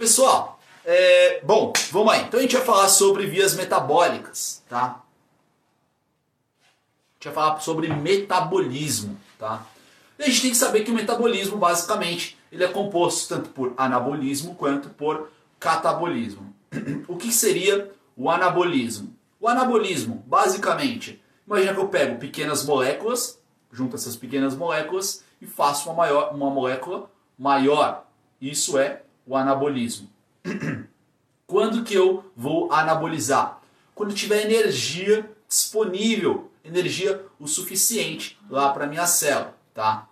Pessoal, é, bom, vamos aí. Então a gente vai falar sobre vias metabólicas, tá? A gente vai falar sobre metabolismo, tá? E a gente tem que saber que o metabolismo, basicamente, ele é composto tanto por anabolismo quanto por catabolismo. O que seria o anabolismo? O anabolismo, basicamente, imagina que eu pego pequenas moléculas, junto essas pequenas moléculas e faço uma, maior, uma molécula maior. Isso é o anabolismo. Quando que eu vou anabolizar? Quando tiver energia disponível, energia o suficiente lá para minha célula, tá?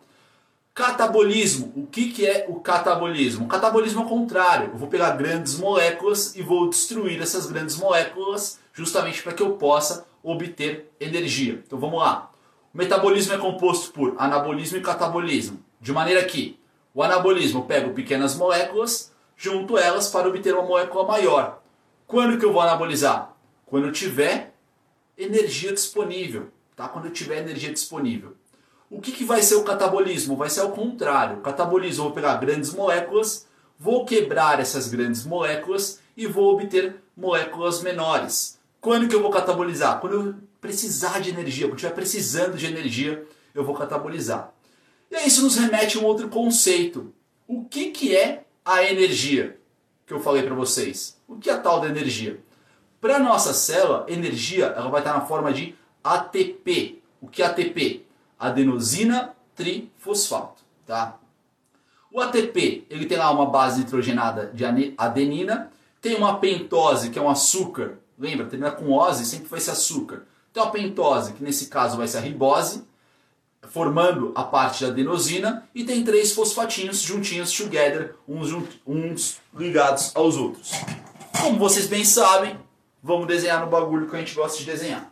Catabolismo. O que, que é o catabolismo? O catabolismo é o contrário. Eu vou pegar grandes moléculas e vou destruir essas grandes moléculas justamente para que eu possa obter energia. Então vamos lá. O metabolismo é composto por anabolismo e catabolismo. De maneira que o anabolismo pego pequenas moléculas, junto elas para obter uma molécula maior. Quando que eu vou anabolizar? Quando eu tiver energia disponível, tá? Quando eu tiver energia disponível. O que, que vai ser o catabolismo? Vai ser ao contrário. O catabolismo, eu vou pegar grandes moléculas, vou quebrar essas grandes moléculas e vou obter moléculas menores. Quando que eu vou catabolizar? Quando eu precisar de energia, quando eu estiver precisando de energia, eu vou catabolizar. E isso nos remete a um outro conceito. O que, que é a energia que eu falei para vocês? O que é a tal da energia? Para a nossa célula, energia ela vai estar na forma de ATP. O que é ATP? Adenosina trifosfato. Tá? O ATP ele tem lá uma base nitrogenada de adenina, tem uma pentose que é um açúcar, lembra? Termina com ose, sempre vai ser açúcar. Tem uma pentose, que nesse caso vai ser a ribose, formando a parte da adenosina e tem três fosfatinhos juntinhos together, uns, uns ligados aos outros. Como vocês bem sabem, vamos desenhar no bagulho que a gente gosta de desenhar.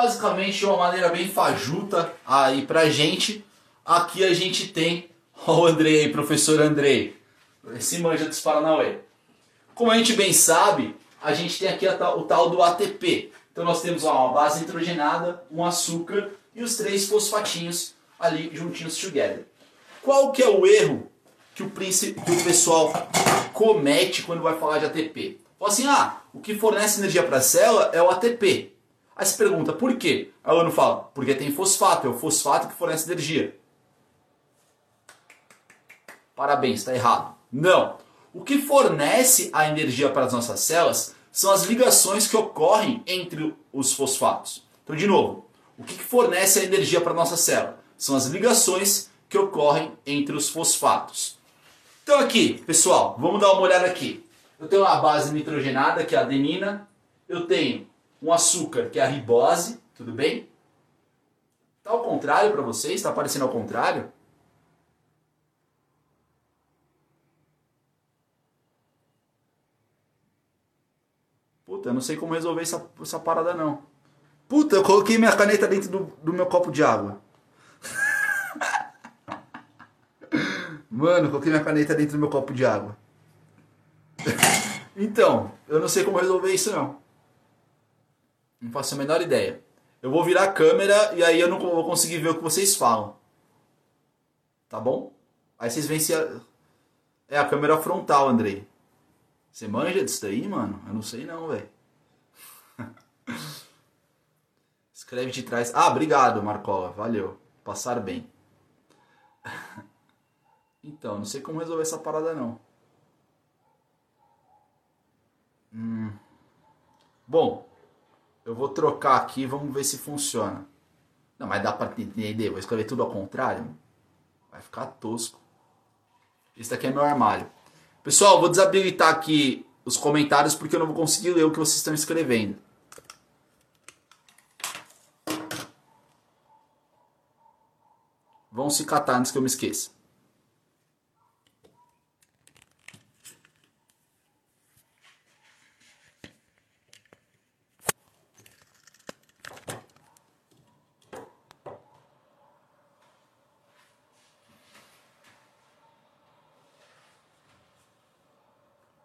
Basicamente, uma maneira bem fajuta aí pra gente, aqui a gente tem o Andrei aí, professor Andrei, esse manja dos Paranauê. Como a gente bem sabe, a gente tem aqui o tal do ATP. Então nós temos uma base nitrogenada, um açúcar e os três fosfatinhos ali juntinhos together. Qual que é o erro que o, que o pessoal comete quando vai falar de ATP? Fala assim, ah, o que fornece energia para a célula é o ATP. Aí você pergunta, por quê? Aí o aluno fala, porque tem fosfato, é o fosfato que fornece energia. Parabéns, está errado. Não. O que fornece a energia para as nossas células são as ligações que ocorrem entre os fosfatos. Então, de novo, o que fornece a energia para a nossa célula? São as ligações que ocorrem entre os fosfatos. Então aqui, pessoal, vamos dar uma olhada aqui. Eu tenho a base nitrogenada, que é a adenina. Eu tenho um açúcar, que é a ribose, tudo bem? Está ao contrário para vocês? Está aparecendo ao contrário? Puta, eu não sei como resolver essa, essa parada não. Puta, eu coloquei minha caneta dentro do, do meu copo de água. Mano, eu coloquei minha caneta dentro do meu copo de água. então, eu não sei como resolver isso não. Não faço a menor ideia. Eu vou virar a câmera e aí eu não vou conseguir ver o que vocês falam. Tá bom? Aí vocês veem se. A... É a câmera frontal, Andrei. Você manja disso daí, mano? Eu não sei não, velho. Escreve de trás. Ah, obrigado, Marcola. Valeu. Passar bem. Então, não sei como resolver essa parada não. Hum. Bom, eu vou trocar aqui, vamos ver se funciona. Não, mas dá para entender, vou escrever tudo ao contrário. Vai ficar tosco. Esse daqui é meu armário. Pessoal, vou desabilitar aqui os comentários porque eu não vou conseguir ler o que vocês estão escrevendo. Vão se catar antes que eu me esqueça.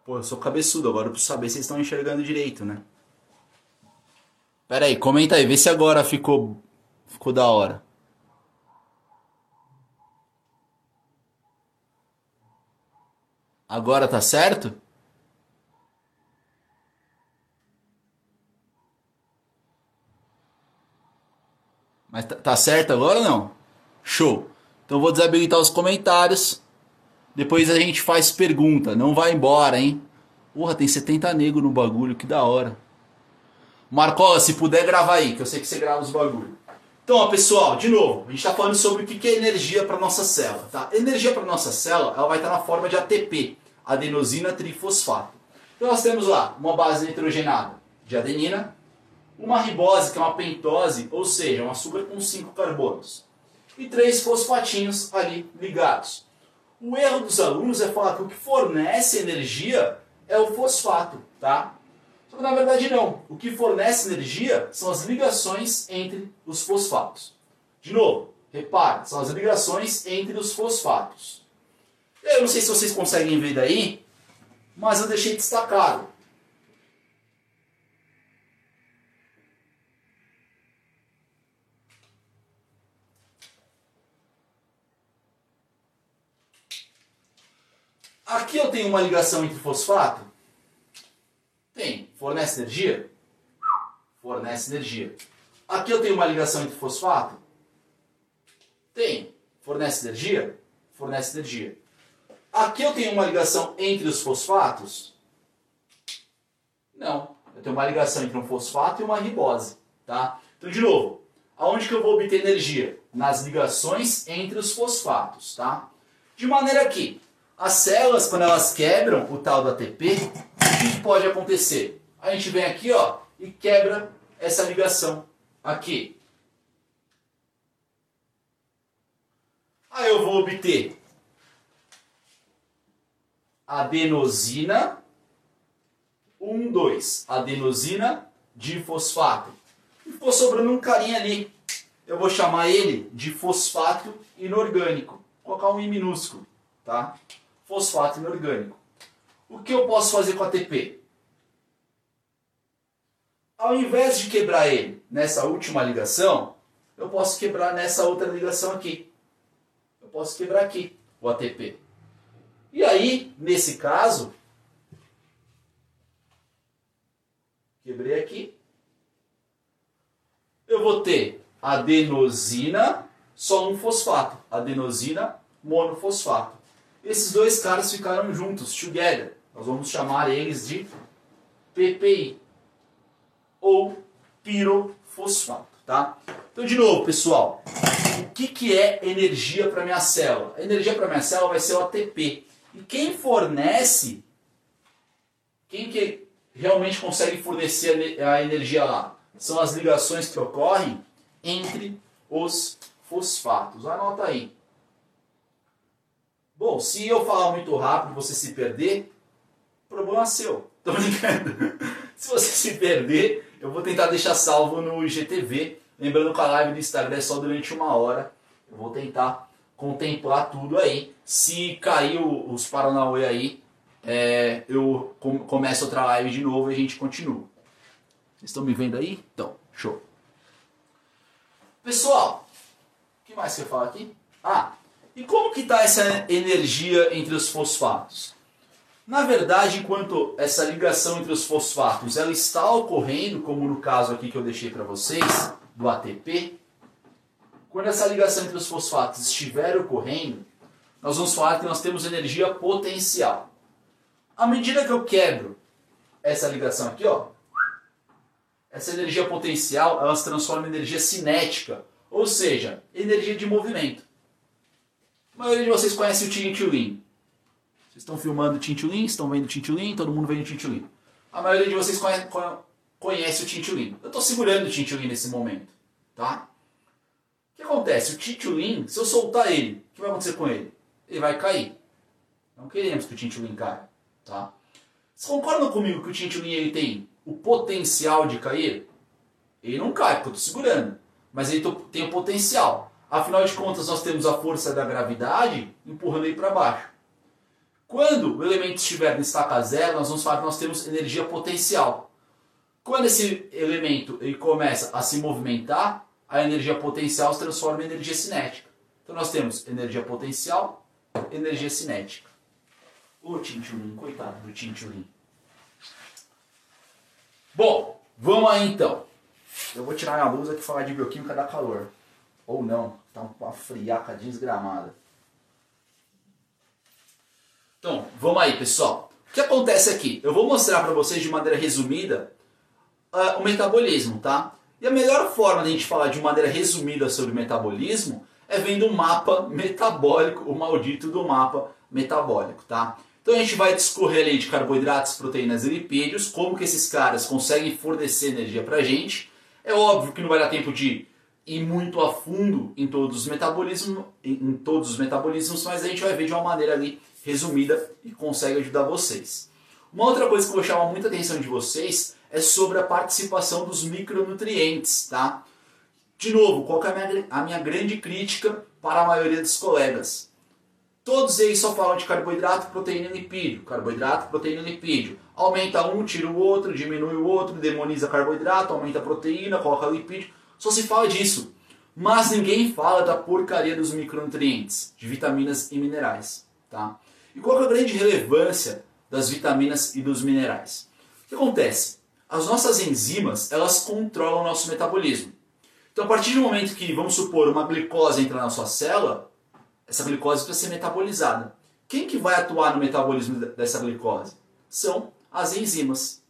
Pô, eu sou cabeçudo, agora eu preciso saber se vocês estão enxergando direito, né? Pera aí, comenta aí, vê se agora ficou, ficou da hora. Agora tá certo? Mas tá, tá certo agora ou não? Show. Então vou desabilitar os comentários. Depois a gente faz pergunta. Não vai embora, hein? Porra, tem 70 negros no bagulho, que da hora. Marcola, se puder gravar aí, que eu sei que você grava os bagulhos. Então, ó, pessoal, de novo, a gente está falando sobre o que é energia para nossa célula. Tá? Energia para nossa célula ela vai estar na forma de ATP, adenosina trifosfato. Então nós temos lá uma base nitrogenada de adenina, uma ribose, que é uma pentose, ou seja, um açúcar com 5 carbonos, e três fosfatinhos ali ligados. O erro dos alunos é falar que o que fornece energia é o fosfato, tá? Só que na verdade não. O que fornece energia são as ligações entre os fosfatos. De novo, repare, são as ligações entre os fosfatos. Eu não sei se vocês conseguem ver daí, mas eu deixei destacado. Aqui eu tenho uma ligação entre fosfato? Tem. Fornece energia? Fornece energia. Aqui eu tenho uma ligação entre fosfato? Tem. Fornece energia? Fornece energia. Aqui eu tenho uma ligação entre os fosfatos? Não. Eu tenho uma ligação entre um fosfato e uma ribose. Tá? Então, de novo, aonde que eu vou obter energia? Nas ligações entre os fosfatos. Tá? De maneira que as células, quando elas quebram o tal do ATP, o que pode acontecer? A gente vem aqui ó, e quebra essa ligação aqui. Aí eu vou obter adenosina 1, 2, adenosina difosfato. E ficou sobrando um carinha ali. Eu vou chamar ele de fosfato inorgânico. Vou colocar um I minúsculo, tá? Fosfato inorgânico. O que eu posso fazer com ATP? Ao invés de quebrar ele nessa última ligação, eu posso quebrar nessa outra ligação aqui. Eu posso quebrar aqui o ATP. E aí, nesse caso, quebrei aqui, eu vou ter adenosina, só um fosfato, adenosina monofosfato. Esses dois caras ficaram juntos, together. Nós vamos chamar eles de PPI ou pirofosfato, tá? Então, de novo, pessoal, o que, que é energia para minha célula? A energia para minha célula vai ser o ATP. E quem fornece, quem que realmente consegue fornecer a energia lá? São as ligações que ocorrem entre os fosfatos. Anota aí. Bom, se eu falar muito rápido e você se perder, problema seu. Tô brincando. se você se perder, eu vou tentar deixar salvo no IGTV. Lembrando que a live do Instagram é só durante uma hora. Eu vou tentar contemplar tudo aí. Se cair os Paranauê aí, é, eu começo outra live de novo e a gente continua. Vocês estão me vendo aí? Então, show. Pessoal, o que mais que eu falo aqui? Ah, e como que está essa energia entre os fosfatos? Na verdade, enquanto essa ligação entre os fosfatos ela está ocorrendo, como no caso aqui que eu deixei para vocês, do ATP, quando essa ligação entre os fosfatos estiver ocorrendo, nós vamos falar que nós temos energia potencial. À medida que eu quebro essa ligação aqui, ó, essa energia potencial ela se transforma em energia cinética, ou seja, energia de movimento. A maioria de vocês conhece o Tintulim. Vocês estão filmando o Tintulim, estão vendo o Tintulim, todo mundo vendo o Tintulim. A maioria de vocês conhece, conhece o Tintulim. Eu estou segurando o Tintulim nesse momento, tá? O que acontece? O Tintulim, se eu soltar ele, o que vai acontecer com ele? Ele vai cair. Não queremos que o Tintulim caia, tá? Vocês concordam comigo que o Tintulim ele tem o potencial de cair? Ele não cai, porque eu estou segurando. Mas ele tem o potencial. Afinal de contas, nós temos a força da gravidade empurrando ele para baixo. Quando o elemento estiver no estaca zero, nós vamos falar que nós temos energia potencial. Quando esse elemento ele começa a se movimentar, a energia potencial se transforma em energia cinética. Então nós temos energia potencial, energia cinética. O Tinturim, coitado do Tinturim. Bom, vamos aí então. Eu vou tirar minha blusa que falar de bioquímica dá calor. Ou não, tá uma friaca desgramada. Então, vamos aí, pessoal. O que acontece aqui? Eu vou mostrar para vocês de maneira resumida uh, o metabolismo, tá? E a melhor forma de a gente falar de maneira resumida sobre metabolismo é vendo o mapa metabólico, o maldito do mapa metabólico, tá? Então a gente vai discorrer ali de carboidratos, proteínas e lipídios, como que esses caras conseguem fornecer energia pra gente. É óbvio que não vai dar tempo de ir muito a fundo em todos os metabolismos, em todos os metabolismos, mas a gente vai ver de uma maneira ali resumida e consegue ajudar vocês. Uma outra coisa que eu vou chamar muita atenção de vocês é sobre a participação dos micronutrientes, tá? De novo, qual é a minha, a minha grande crítica para a maioria dos colegas? Todos eles só falam de carboidrato, proteína e lipídio. Carboidrato, proteína e lipídio. Aumenta um, tira o outro, diminui o outro, demoniza carboidrato, aumenta a proteína, coloca lipídio. Só se fala disso. Mas ninguém fala da porcaria dos micronutrientes, de vitaminas e minerais. Tá? E qual é a grande relevância das vitaminas e dos minerais? O que acontece? As nossas enzimas, elas controlam o nosso metabolismo. Então, a partir do momento que, vamos supor, uma glicose entra na sua célula, essa glicose precisa ser metabolizada. Quem que vai atuar no metabolismo dessa glicose? São as enzimas.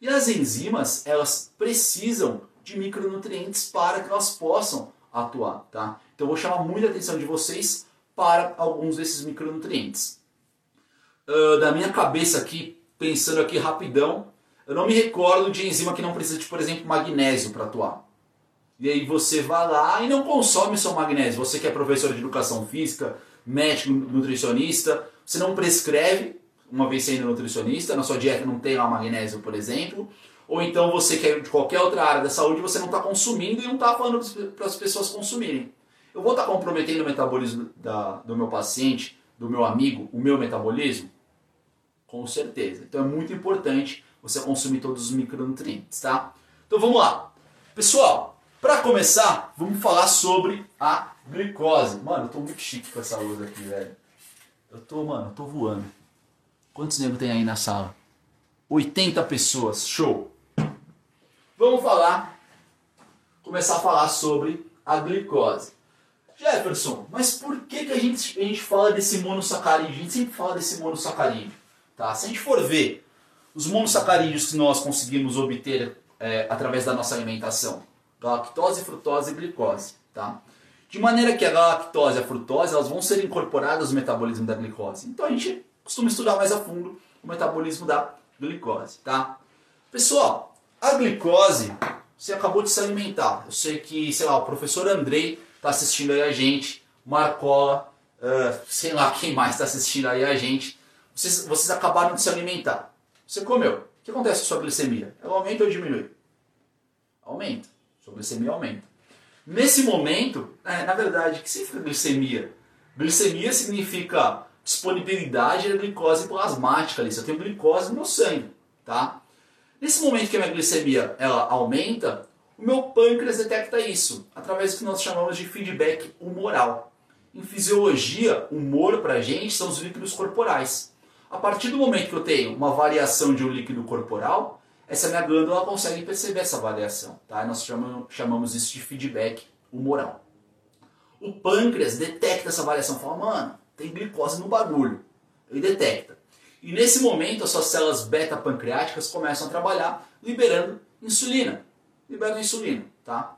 E as enzimas, elas precisam de micronutrientes para que elas possam atuar, tá? Então eu vou chamar muita atenção de vocês para alguns desses micronutrientes. Uh, da minha cabeça aqui, pensando aqui rapidão, eu não me recordo de enzima que não precisa de, por exemplo, magnésio para atuar. E aí você vai lá e não consome só magnésio. Você que é professor de educação física, médico, nutricionista, você não prescreve, uma vez sendo nutricionista, na sua dieta não tem lá magnésio, por exemplo. Ou então você que é de qualquer outra área da saúde, você não está consumindo e não está falando para as pessoas consumirem. Eu vou estar tá comprometendo o metabolismo da, do meu paciente, do meu amigo, o meu metabolismo? Com certeza. Então é muito importante você consumir todos os micronutrientes, tá? Então vamos lá. Pessoal, para começar, vamos falar sobre a glicose. Mano, eu tô muito chique com essa luz aqui, velho. Eu tô, mano, eu tô voando. Quantos negros tem aí na sala? 80 pessoas, show! Vamos falar, começar a falar sobre a glicose. Jefferson, mas por que, que a, gente, a gente fala desse monossacarídeo? A gente sempre fala desse monossacarídeo. Tá? Se a gente for ver os monossacarídeos que nós conseguimos obter é, através da nossa alimentação, galactose, frutose e glicose, tá? De maneira que a galactose e a frutose elas vão ser incorporadas no metabolismo da glicose. Então a gente costuma estudar mais a fundo o metabolismo da glicose, tá? Pessoal, a glicose, você acabou de se alimentar. Eu sei que, sei lá, o professor Andrei está assistindo aí a gente, Marcola, uh, sei lá quem mais está assistindo aí a gente. Vocês, vocês acabaram de se alimentar. Você comeu. O que acontece com a sua glicemia? Ela aumenta ou diminui? Aumenta. Sua glicemia aumenta. Nesse momento, é, na verdade, o que significa glicemia? Glicemia significa disponibilidade da glicose plasmática ali. Se eu tenho glicose no meu sangue, tá? Nesse momento que a minha glicemia ela aumenta, o meu pâncreas detecta isso através do que nós chamamos de feedback humoral. Em fisiologia, humor para a gente são os líquidos corporais. A partir do momento que eu tenho uma variação de um líquido corporal, essa minha glândula consegue perceber essa variação. Tá? Nós chamamos, isso de feedback humoral. O pâncreas detecta essa variação, fala, mano, tem glicose no bagulho. Ele detecta. E nesse momento as suas células beta-pancreáticas começam a trabalhar liberando insulina. Liberando insulina, tá?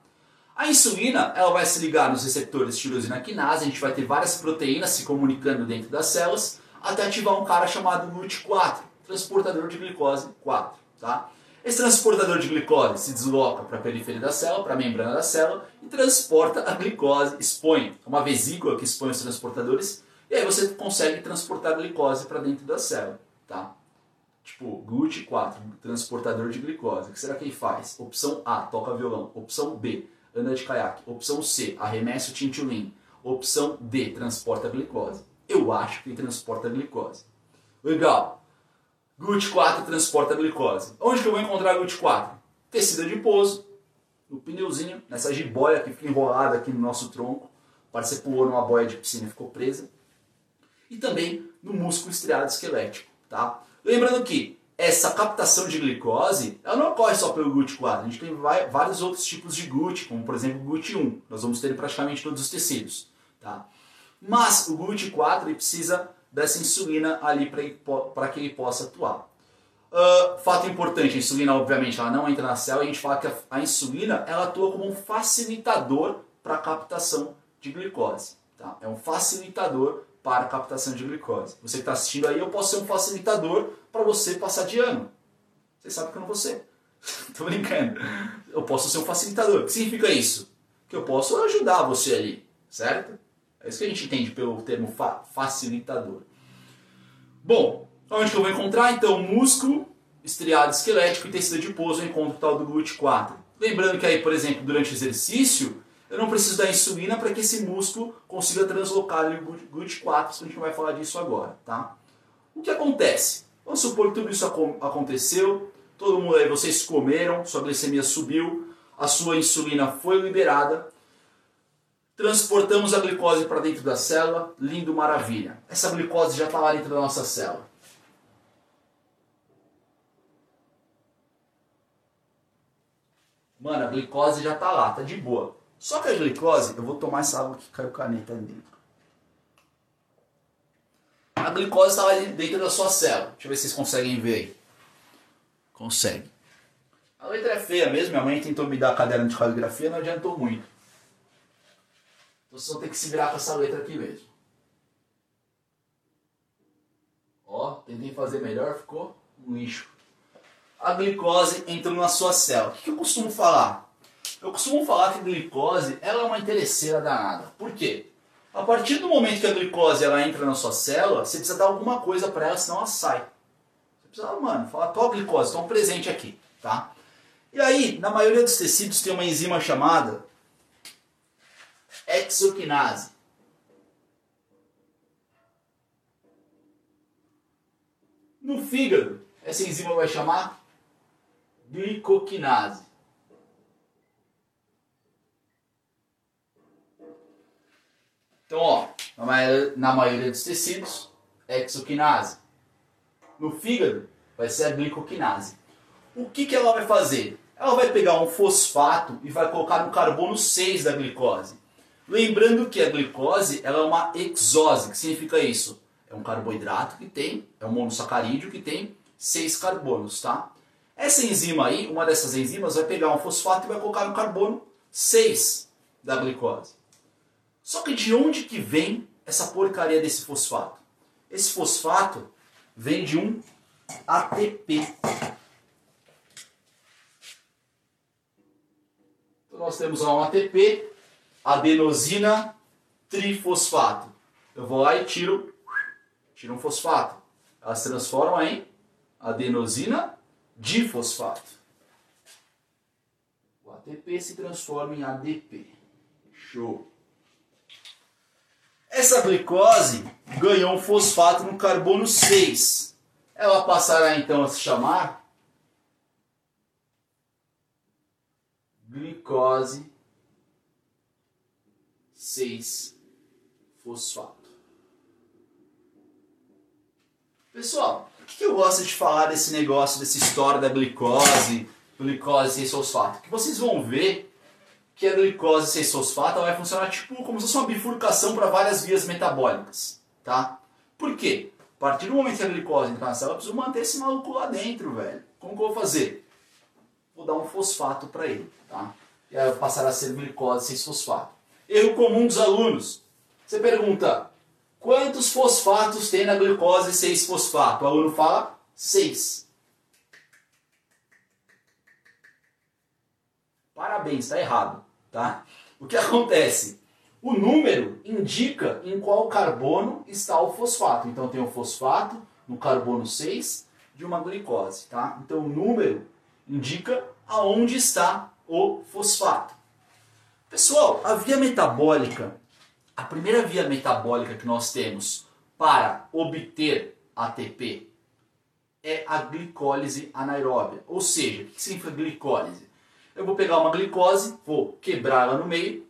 A insulina ela vai se ligar nos receptores tirosina quinase, a gente vai ter várias proteínas se comunicando dentro das células, até ativar um cara chamado NUT4, transportador de glicose 4. Tá? Esse transportador de glicose se desloca para a periferia da célula, para a membrana da célula e transporta a glicose, expõe uma vesícula que expõe os transportadores e aí você consegue transportar glicose para dentro da célula, tá? Tipo, GLUT4, transportador de glicose. O que será que ele faz? Opção A, toca violão. Opção B, anda de caiaque. Opção C, arremessa o tintulim. Opção D, transporta glicose. Eu acho que ele transporta glicose. Legal. GUT4 transporta glicose. Onde que eu vou encontrar GUT4? Tecido adiposo, no pneuzinho, nessa jiboia que fica enrolada aqui no nosso tronco. Parece que pulou numa boia de piscina e ficou presa. E também no músculo estriado esquelético. Tá? Lembrando que essa captação de glicose ela não ocorre só pelo GUT4. A gente tem vários outros tipos de GUT, como por exemplo o GUT1. Nós vamos ter em praticamente todos os tecidos. Tá? Mas o GUT4 ele precisa dessa insulina ali para que ele possa atuar. Uh, fato importante, a insulina obviamente ela não entra na célula a gente fala que a, a insulina ela atua como um facilitador para a captação de glicose. Tá? É um facilitador para captação de glicose. Você que está assistindo aí, eu posso ser um facilitador para você passar de ano. Você sabe que eu não vou ser. Tô brincando. Eu posso ser um facilitador. O que significa isso? Que eu posso ajudar você ali, certo? É isso que a gente entende pelo termo fa facilitador. Bom, onde que eu vou encontrar? Então, músculo, estriado esquelético e tecido adiposo, eu encontro o tal do GUT4. Lembrando que aí, por exemplo, durante o exercício, eu não preciso da insulina para que esse músculo consiga translocar o GUT4, a gente vai falar disso agora, tá? O que acontece? Vamos supor que tudo isso aconteceu, todo mundo aí, vocês comeram, sua glicemia subiu, a sua insulina foi liberada, Transportamos a glicose para dentro da célula, lindo, maravilha. Essa glicose já está lá dentro da nossa célula. Mano, a glicose já está lá, tá de boa. Só que a glicose, eu vou tomar essa água que caiu caneta ali dentro. A glicose está lá dentro da sua célula. Deixa eu ver se vocês conseguem ver aí. Consegue. A letra é feia mesmo, minha mãe tentou me dar a caderno de caligrafia, não adiantou muito. Vocês vão ter que se virar com essa letra aqui mesmo. Ó, tentei fazer melhor, ficou um lixo. A glicose entrou na sua célula. O que eu costumo falar? Eu costumo falar que a glicose ela é uma interesseira danada. Por quê? A partir do momento que a glicose ela entra na sua célula, você precisa dar alguma coisa para ela, senão ela sai. Você precisa, mano, falar, tua glicose, toma presente aqui, tá? E aí, na maioria dos tecidos tem uma enzima chamada exoquinase. No fígado, essa enzima vai chamar glicoquinase. Então, ó, na maioria, na maioria dos tecidos, exoquinase. No fígado, vai ser a glicoquinase. O que, que ela vai fazer? Ela vai pegar um fosfato e vai colocar no carbono 6 da glicose. Lembrando que a glicose ela é uma exose. Que significa isso? É um carboidrato que tem, é um monossacarídeo que tem seis carbonos, tá? Essa enzima aí, uma dessas enzimas, vai pegar um fosfato e vai colocar no carbono 6 da glicose. Só que de onde que vem essa porcaria desse fosfato? Esse fosfato vem de um ATP. Então nós temos lá um ATP adenosina trifosfato. Eu vou lá e tiro, tiro um fosfato. Elas se transformam em adenosina difosfato. O ATP se transforma em ADP. Show. Essa glicose ganhou um fosfato no carbono 6. Ela passará então a se chamar glicose 6-fosfato. Pessoal, o que eu gosto de falar desse negócio, dessa história da glicose, glicose 6-fosfato? Que vocês vão ver que a glicose 6-fosfato vai funcionar tipo como se fosse uma bifurcação para várias vias metabólicas, tá? Por quê? A partir do momento que a glicose entra na célula, eu preciso manter esse maluco lá dentro, velho. Como que eu vou fazer? Vou dar um fosfato para ele, tá? E aí passará a ser glicose 6-fosfato. Erro comum dos alunos. Você pergunta, quantos fosfatos tem na glicose 6-fosfato? O aluno fala 6. Parabéns, está errado. Tá? O que acontece? O número indica em qual carbono está o fosfato. Então tem o fosfato no carbono 6 de uma glicose. Tá? Então o número indica aonde está o fosfato. Pessoal, a via metabólica, a primeira via metabólica que nós temos para obter ATP? É a glicólise anaeróbia. Ou seja, o que significa glicólise? Eu vou pegar uma glicose, vou quebrá-la no meio,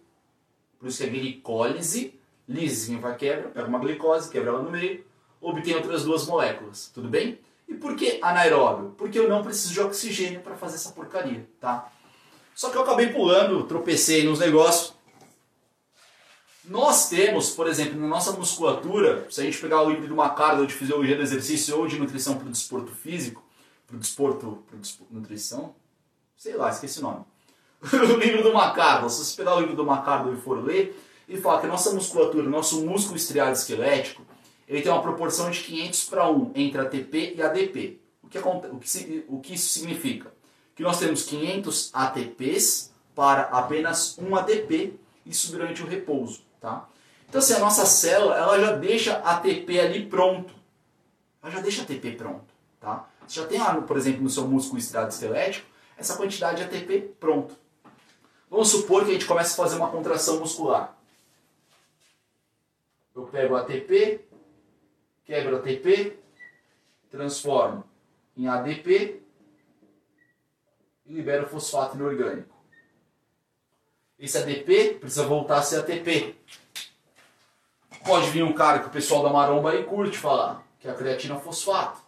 por isso é glicólise, lise significa quebra, pego uma glicose, quebra ela no meio, obtenho outras duas moléculas, tudo bem? E por que anaeróbio? Porque eu não preciso de oxigênio para fazer essa porcaria, tá? Só que eu acabei pulando, tropecei nos negócios. Nós temos, por exemplo, na nossa musculatura, se a gente pegar o livro de uma carga de fisiologia do exercício ou de nutrição para o desporto físico, para o desporto, para nutrição, sei lá, esqueci o nome. o livro do Macardo, se você pegar o livro do Macardo e for ler, ele fala que a nossa musculatura, nosso músculo estriado esquelético, ele tem uma proporção de 500 para 1 entre ATP e ADP. O que, o, que, o que isso significa? Que nós temos 500 ATPs para apenas um ADP, isso durante o repouso. Tá? Então, assim, a nossa célula ela já deixa ATP ali pronto. Ela já deixa ATP pronto. Tá? Você já tem, por exemplo, no seu músculo estriado esquelético, essa quantidade de ATP pronto. Vamos supor que a gente comece a fazer uma contração muscular. Eu pego ATP, quebro ATP, transformo em ADP e libero fosfato inorgânico. Esse ADP precisa voltar a ser ATP. Pode vir um cara que o pessoal da maromba aí curte falar, que é a creatina fosfato.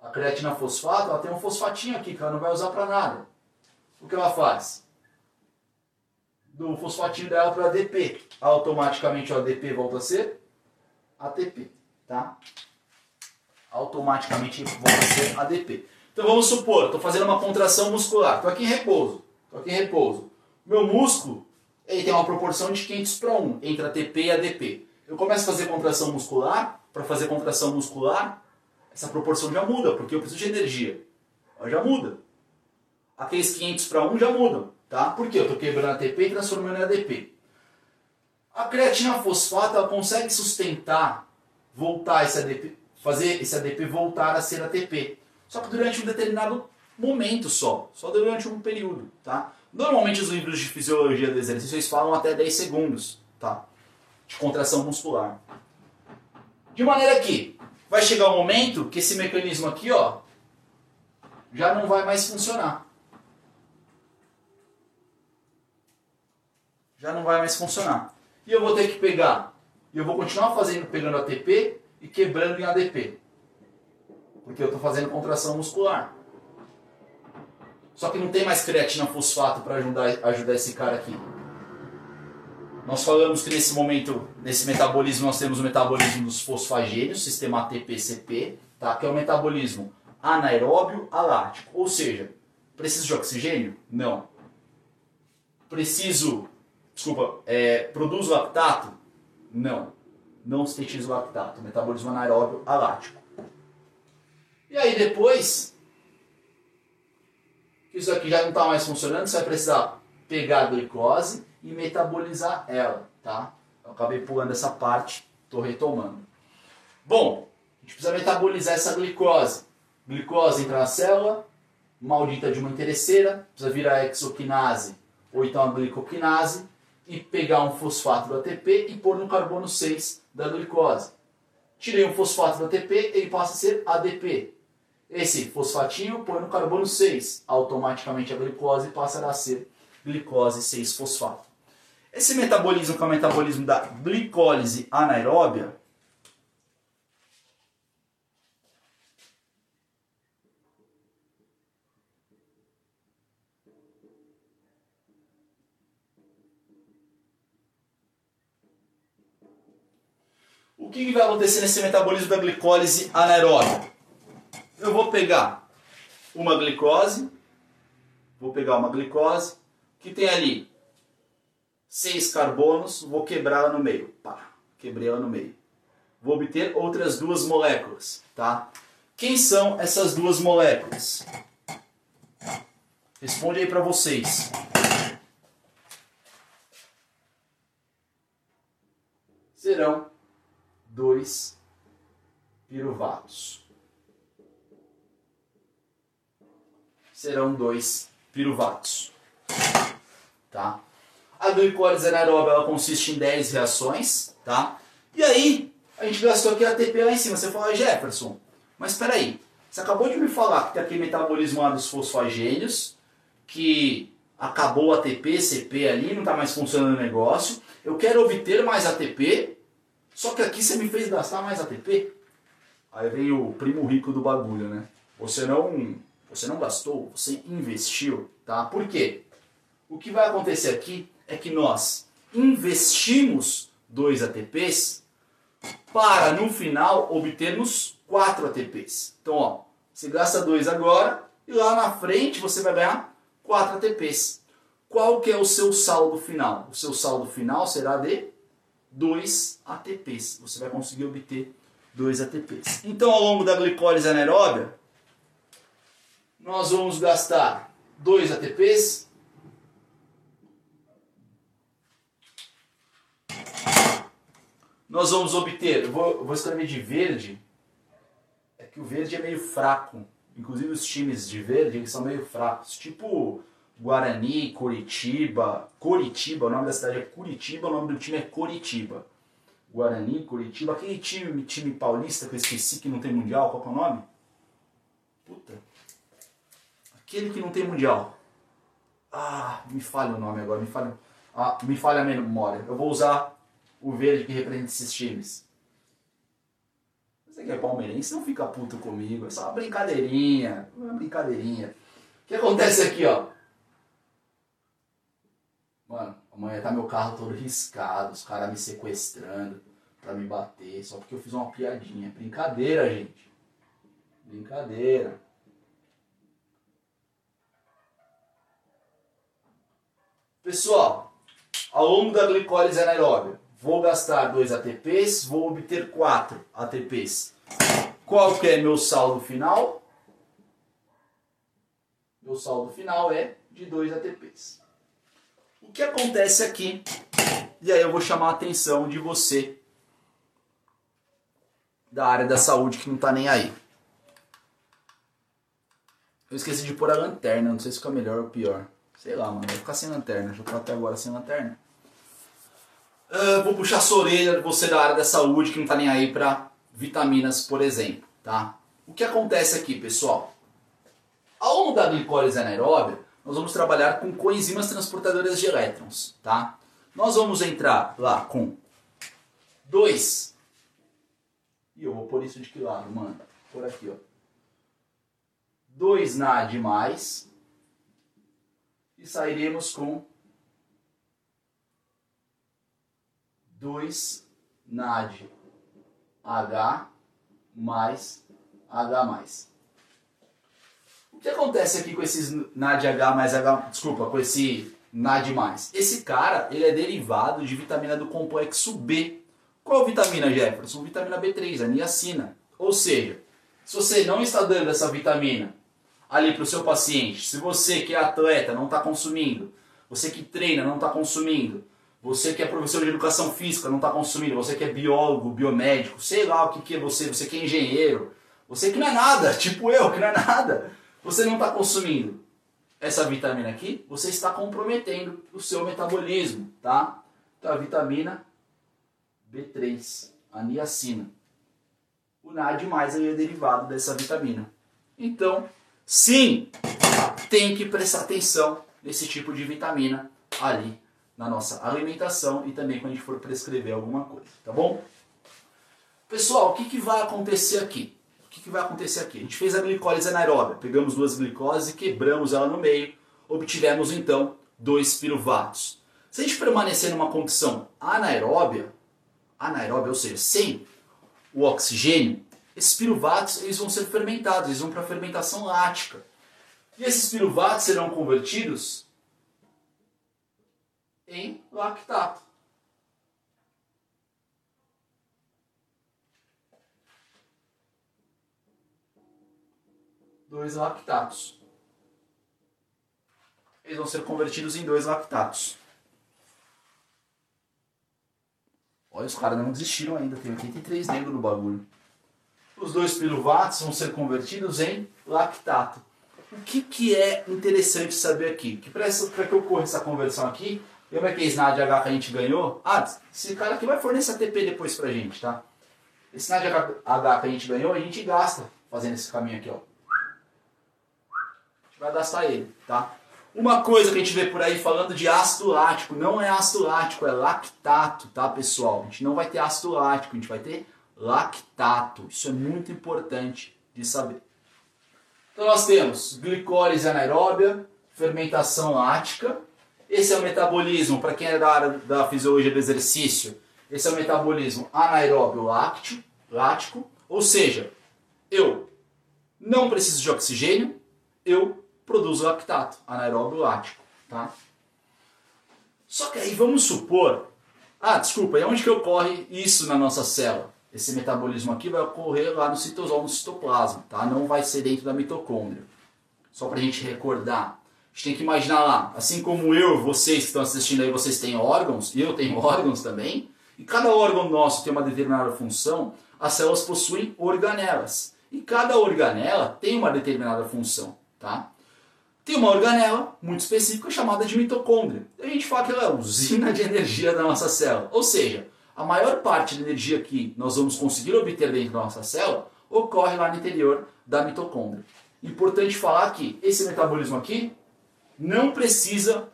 A creatina fosfato, ela tem um fosfatinho aqui que ela não vai usar para nada. O que ela faz? Do fosfatinho dela para ADP. Automaticamente o ADP volta a ser ATP tá? Automaticamente vão ser ADP. Então vamos supor, estou fazendo uma contração muscular, estou aqui em repouso, estou aqui em repouso. Meu músculo ele tem uma proporção de 500 para 1 entre ATP e ADP. Eu começo a fazer contração muscular, para fazer contração muscular, essa proporção já muda, porque eu preciso de energia. Ela já muda. Aqueles 500 para 1 já mudam, tá? Porque eu estou quebrando ATP e transformando em ADP. A creatina fosfato ela consegue sustentar voltar esse ADP, fazer esse ADP voltar a ser ATP. Só que durante um determinado momento só, só durante um período, tá? Normalmente os livros de fisiologia do exercício eles falam até 10 segundos, tá? De contração muscular. De maneira que vai chegar um momento que esse mecanismo aqui, ó, já não vai mais funcionar. Já não vai mais funcionar. E eu vou ter que pegar e eu vou continuar fazendo, pegando ATP e quebrando em ADP. Porque eu estou fazendo contração muscular. Só que não tem mais creatina fosfato para ajudar, ajudar esse cara aqui. Nós falamos que nesse momento, nesse metabolismo, nós temos o metabolismo dos fosfagênios, sistema ATP-CP, tá? que é o metabolismo anaeróbio alático. Ou seja, preciso de oxigênio? Não. Preciso, desculpa, é, produz lactato? Não. Não sintetiza lactato. Metabolismo anaeróbio alático. E aí depois, isso aqui já não está mais funcionando, você vai precisar pegar a glicose e metabolizar ela, tá? Eu acabei pulando essa parte, estou retomando. Bom, a gente precisa metabolizar essa glicose. Glicose entra na célula, maldita de uma interesseira, precisa virar exoquinase ou então a glicoquinase, e pegar um fosfato do ATP e pôr no carbono 6 da glicose. Tirei um fosfato do ATP, ele passa a ser ADP. Esse fosfatinho põe no carbono 6, automaticamente a glicose passará a ser glicose 6-fosfato. Esse metabolismo, que é o metabolismo da glicólise anaeróbia, O que, que vai acontecer nesse metabolismo da glicólise anaeróbica? Eu vou pegar uma glicose, vou pegar uma glicose que tem ali seis carbonos, vou quebrá-la no meio. Pá, quebrei ela no meio. Vou obter outras duas moléculas, tá? Quem são essas duas moléculas? Responde aí para vocês. Serão dois piruvatos. Serão dois piruvatos. Tá? A glicólise anaeróbica ela consiste em 10 reações, tá? E aí, a gente gastou aqui ATP lá em cima. Você fala, Jefferson, mas espera aí, você acabou de me falar que tem aqui metabolismo lá dos fosfogênios, que acabou o ATP, CP ali, não está mais funcionando o negócio. Eu quero obter mais ATP, só que aqui você me fez gastar mais ATP. Aí vem o primo rico do bagulho, né? Você não, você não gastou, você investiu, tá? Por quê? O que vai acontecer aqui é que nós investimos 2 ATPs para no final obtermos 4 ATPs. Então, ó, você gasta 2 agora e lá na frente você vai ganhar 4 ATPs. Qual que é o seu saldo final? O seu saldo final será de 2 ATPs. Você vai conseguir obter 2 ATPs. Então, ao longo da glicólise anaeróbia, nós vamos gastar 2 ATPs. Nós vamos obter, eu vou, eu vou escrever de verde, é que o verde é meio fraco. Inclusive os times de verde eles são meio fracos. Tipo Guarani, Curitiba. Curitiba, o nome da cidade é Curitiba, o nome do time é Curitiba. Guarani, Curitiba. Aquele time, time paulista que eu esqueci que não tem mundial, qual é o nome? Puta. Aquele que não tem mundial. Ah, me falha o nome agora, me falha, ah, me falha a memória. Eu vou usar o verde que representa esses times. Você que é palmeirense, não fica puto comigo. É só uma brincadeirinha. Uma brincadeirinha. O que acontece aqui, ó? Mano, amanhã tá meu carro todo riscado, os caras me sequestrando pra me bater, só porque eu fiz uma piadinha. Brincadeira, gente. Brincadeira. Pessoal, ao longo da glicólise anaeróbia, Vou gastar 2 ATPs, vou obter 4 ATPs. Qual que é meu saldo final? Meu saldo final é de 2 ATPs. O que acontece aqui? E aí eu vou chamar a atenção de você da área da saúde que não está nem aí. Eu esqueci de pôr a lanterna, não sei se fica melhor ou pior. Sei lá, mano, vai ficar sem lanterna. Já tô até agora sem lanterna. Uh, vou puxar sua orelha de você da área da saúde que não está nem aí para vitaminas, por exemplo. Tá? O que acontece aqui, pessoal? Ao longo da glicólise anaeróbia, nós vamos trabalhar com coenzimas transportadoras de elétrons. Tá? Nós vamos entrar lá com 2. E eu vou pôr isso de que lado, mano? Por aqui, ó. 2 NAD mais. E sairemos com 2 NAD H mais H mais. O que acontece aqui com esses NAD H mais H, desculpa, com esse NAD mais? Esse cara, ele é derivado de vitamina do complexo B. Qual vitamina, Jefferson? Vitamina B3, a niacina. Ou seja, se você não está dando essa vitamina ali para o seu paciente, se você que é atleta não está consumindo, você que treina não está consumindo, você que é professor de educação física, não está consumindo. Você que é biólogo, biomédico, sei lá o que, que é você. Você que é engenheiro. Você que não é nada, tipo eu, que não é nada. Você não está consumindo essa vitamina aqui, você está comprometendo o seu metabolismo, tá? Então a vitamina B3, a niacina. O NAD mais é derivado dessa vitamina. Então, sim, tem que prestar atenção nesse tipo de vitamina ali na nossa alimentação e também quando a gente for prescrever alguma coisa, tá bom? Pessoal, o que, que vai acontecer aqui? O que, que vai acontecer aqui? A gente fez a glicólise anaeróbia, pegamos duas glicoses e quebramos ela no meio, obtivemos então dois piruvatos. Se a gente permanecer numa condição anaeróbia, anaeróbia, ou seja, sem o oxigênio, esses piruvatos eles vão ser fermentados, eles vão para a fermentação lática. E esses piruvatos serão convertidos em lactato. Dois lactatos. Eles vão ser convertidos em dois lactatos. Olha, os caras não desistiram ainda, tem 83 negros no bagulho. Os dois piruvatos vão ser convertidos em lactato. O que, que é interessante saber aqui? Que para que ocorra essa conversão aqui, Lembra que SNAD H que a gente ganhou? Ah, esse cara aqui vai fornecer ATP depois pra gente, tá? Esse NADH que a gente ganhou, a gente gasta fazendo esse caminho aqui, ó. A gente vai gastar ele, tá? Uma coisa que a gente vê por aí falando de ácido lático, não é ácido lático, é lactato, tá pessoal? A gente não vai ter ácido lático, a gente vai ter lactato. Isso é muito importante de saber. Então nós temos glicólise anaeróbia, fermentação lática. Esse é o metabolismo, para quem é da área da fisiologia do exercício, esse é o metabolismo anaeróbio lácteo, lático, ou seja, eu não preciso de oxigênio, eu produzo lactato, anaeróbio lático, tá? Só que aí vamos supor, ah, desculpa, e onde que ocorre isso na nossa célula? Esse metabolismo aqui vai ocorrer lá no citosol, no citoplasma, tá? Não vai ser dentro da mitocôndria. Só para a gente recordar. Gente tem que imaginar lá, assim como eu, vocês que estão assistindo aí, vocês têm órgãos, eu tenho órgãos também, e cada órgão nosso tem uma determinada função, as células possuem organelas. E cada organela tem uma determinada função, tá? Tem uma organela muito específica chamada de mitocôndria. A gente fala que ela é a usina de energia da nossa célula. Ou seja, a maior parte da energia que nós vamos conseguir obter dentro da nossa célula ocorre lá no interior da mitocôndria. Importante falar que esse metabolismo aqui não precisa,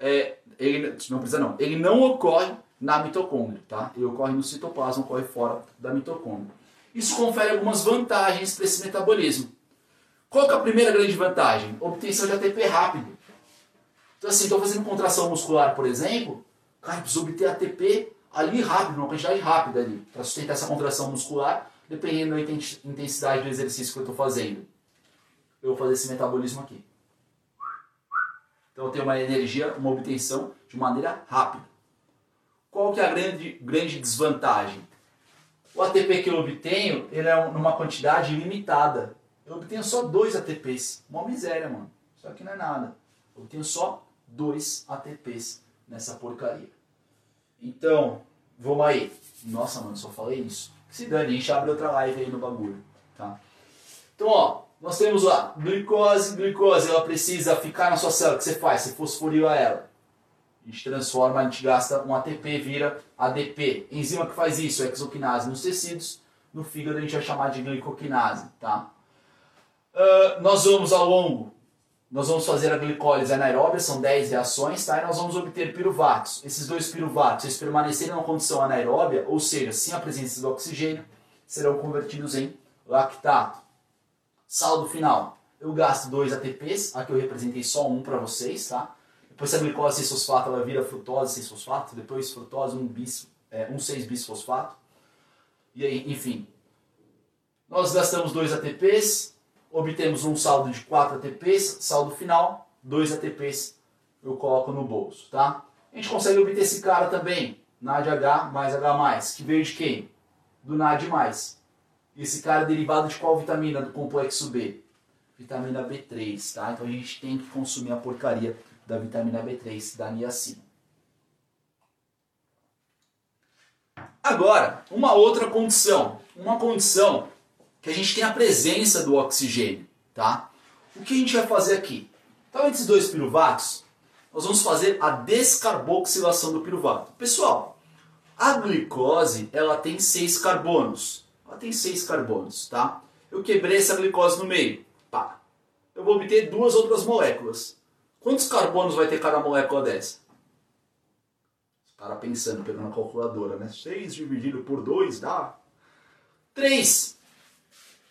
é, ele não precisa não, ele não ocorre na mitocôndria, tá? Ele ocorre no citoplasma, ocorre fora da mitocôndria. Isso confere algumas vantagens para esse metabolismo. Qual é a primeira grande vantagem? Obtenção de ATP rápido. Então assim, estou fazendo contração muscular, por exemplo, cara, preciso obter ATP ali rápido, uma quantidade rápida ali, para sustentar essa contração muscular, dependendo da intensidade do exercício que eu estou fazendo. Eu vou fazer esse metabolismo aqui. Então tenho uma energia, uma obtenção de maneira rápida. Qual que é a grande, grande desvantagem? O ATP que eu obtenho, ele é numa quantidade limitada. Eu obtenho só dois ATPs. Uma miséria, mano. Isso aqui não é nada. Eu obtenho só dois ATPs nessa porcaria. Então, vamos aí. Nossa, mano, só falei isso. Se dane, a gente abre outra live aí no bagulho. Tá? Então, ó, nós temos lá glicose, glicose, ela precisa ficar na sua célula. O que você faz? Você fosforila ela. A gente transforma, a gente gasta um ATP, vira ADP. Enzima que faz isso, exoquinase nos tecidos. No fígado a gente vai chamar de glicoquinase, tá? Uh, nós vamos ao longo, nós vamos fazer a glicólise anaeróbia, são 10 reações, tá? E nós vamos obter piruvatos. Esses dois piruvatos, eles permanecerem na condição anaeróbia, ou seja, sem a presença do oxigênio, serão convertidos em lactato. Saldo final, eu gasto 2 ATPs, aqui eu representei só um para vocês, tá? Depois a glicose 6-fosfato, ela vira frutose 6-fosfato, depois frutose 1 bis, é, 6 bisfosfato. E aí, enfim, nós gastamos 2 ATPs, obtemos um saldo de 4 ATPs, saldo final, 2 ATPs eu coloco no bolso, tá? A gente consegue obter esse cara também, NADH mais H+, que veio de quem? Do NAD+. Esse cara é derivado de qual vitamina do complexo B? Vitamina B3, tá? Então a gente tem que consumir a porcaria da vitamina B3, da niacina. Agora, uma outra condição. Uma condição que a gente tem a presença do oxigênio, tá? O que a gente vai fazer aqui? Então, esses dois piruvatos, nós vamos fazer a descarboxilação do piruvato. Pessoal, a glicose, ela tem seis carbonos. Ela tem seis carbonos, tá? Eu quebrei essa glicose no meio. Pá. Eu vou obter duas outras moléculas. Quantos carbonos vai ter cada molécula dessa? O cara pensando, pegando a calculadora, né? 6 dividido por 2 dá 3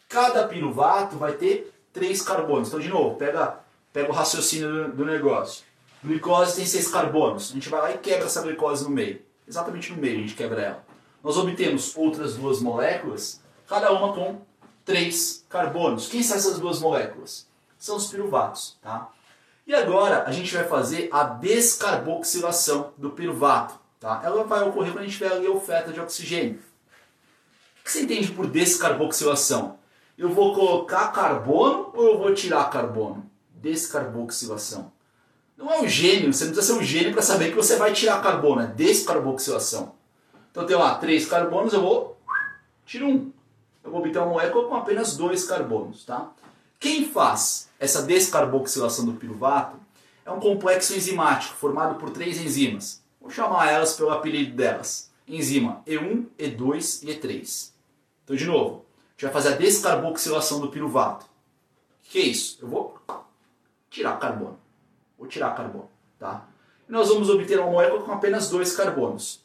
cada piruvato vai ter três carbonos. Então, de novo, pega, pega o raciocínio do, do negócio. Glicose tem seis carbonos. A gente vai lá e quebra essa glicose no meio. Exatamente no meio a gente quebra ela. Nós obtemos outras duas moléculas, cada uma com três carbonos. Quem são essas duas moléculas? São os piruvatos. Tá? E agora a gente vai fazer a descarboxilação do piruvato. Tá? Ela vai ocorrer quando a gente tiver ali oferta de oxigênio. O que você entende por descarboxilação? eu vou colocar carbono ou eu vou tirar carbono? Descarboxilação. Não é um gênio, você não precisa ser um gênio para saber que você vai tirar carbono, é descarboxilação. Então tem lá três carbonos, eu vou tiro um. Eu vou obter uma molécula com apenas dois carbonos, tá? Quem faz essa descarboxilação do piruvato é um complexo enzimático formado por três enzimas. Vou chamar elas pelo apelido delas. enzima E1, E2 e E3. Então, de novo, a gente vai fazer a descarboxilação do piruvato. O que é isso? Eu vou tirar carbono. Vou tirar carbono, tá? E nós vamos obter uma molécula com apenas dois carbonos.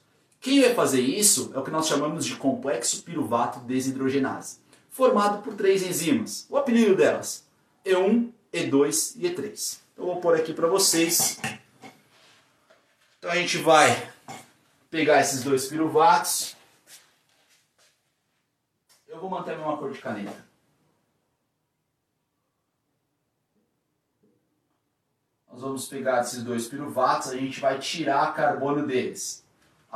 Quem vai fazer isso é o que nós chamamos de complexo piruvato desidrogenase, formado por três enzimas. O apelido delas, E1, E2 e E3. Eu vou pôr aqui para vocês. Então a gente vai pegar esses dois piruvatos. Eu vou manter a mesma cor de caneta. Nós vamos pegar esses dois piruvatos, a gente vai tirar carbono deles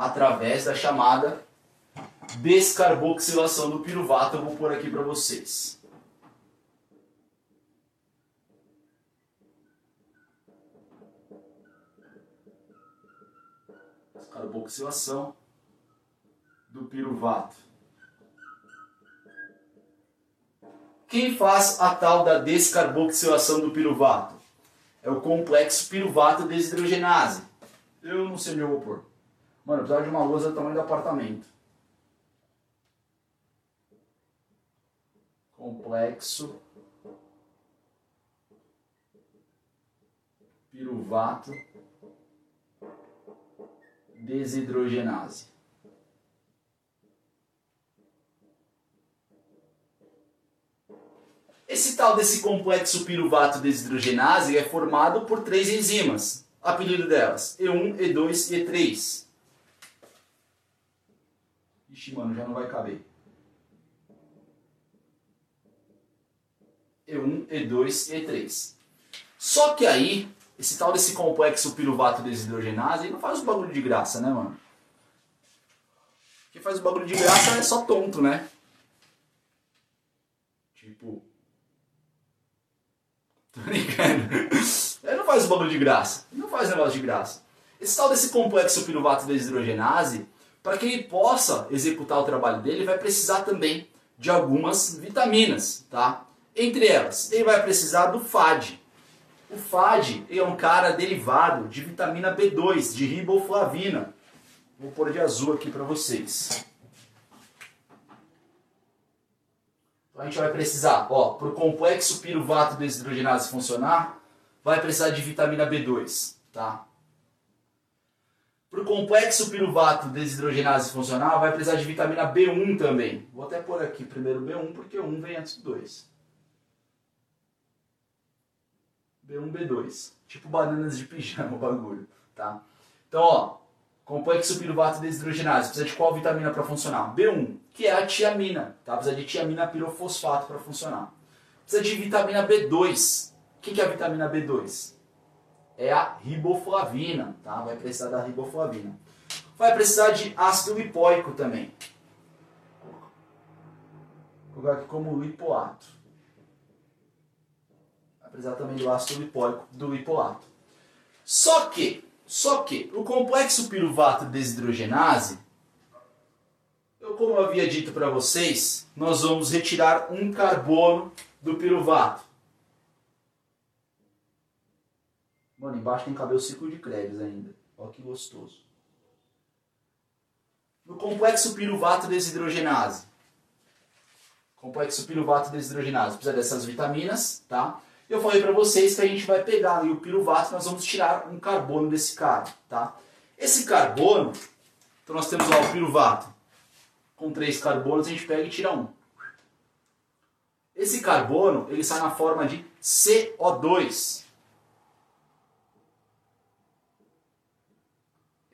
através da chamada descarboxilação do piruvato. Eu vou pôr aqui para vocês. Descarboxilação do piruvato. Quem faz a tal da descarboxilação do piruvato? É o complexo piruvato desidrogenase. Eu não sei onde eu vou pôr. Mano, precisava de uma lousa do tamanho do apartamento. Complexo. Piruvato. Desidrogenase. Esse tal desse complexo piruvato desidrogenase é formado por três enzimas. Apelido delas: E1, E2 e E3. Ixi, mano, já não vai caber. E1, E2 e E3. Só que aí, esse tal desse complexo piruvato desidrogenase não faz o bagulho de graça, né, mano? Quem faz o bagulho de graça é só tonto, né? Tipo. Tô brincando. Ele não faz o bagulho de graça. Ele não faz negócio de graça. Esse tal desse complexo piruvato desidrogenase para que ele possa executar o trabalho dele, vai precisar também de algumas vitaminas, tá? Entre elas, ele vai precisar do FAD. O FAD é um cara derivado de vitamina B2, de riboflavina. Vou pôr de azul aqui para vocês. Então a gente vai precisar, ó, para o complexo piruvato desidrogenase funcionar, vai precisar de vitamina B2, tá? Para o complexo piruvato desidrogenase funcional, vai precisar de vitamina B1 também. Vou até pôr aqui primeiro B1, porque o 1 vem antes do 2. B1, B2. Tipo bananas de pijama o bagulho, tá? Então, ó, complexo piruvato desidrogenase, precisa de qual vitamina para funcionar? B1, que é a tiamina, tá? Precisa de tiamina pirofosfato para funcionar. Precisa de vitamina B2. O que é a vitamina B2? É a riboflavina, tá? Vai precisar da riboflavina. Vai precisar de ácido lipoico também. Vou colocar aqui como lipoato. Vai precisar também do ácido lipoico do lipoato. Só que, só que, o complexo piruvato desidrogenase, eu, como eu havia dito para vocês, nós vamos retirar um carbono do piruvato. Mano, embaixo tem cabelo ciclo de Krebs ainda. Olha que gostoso. No complexo piruvato desidrogenase. Complexo piruvato desidrogenase. Precisa dessas vitaminas, tá? Eu falei para vocês que a gente vai pegar o piruvato nós vamos tirar um carbono desse cara, tá? Esse carbono, então nós temos lá o piruvato com três carbonos, a gente pega e tira um. Esse carbono, ele sai na forma de CO2.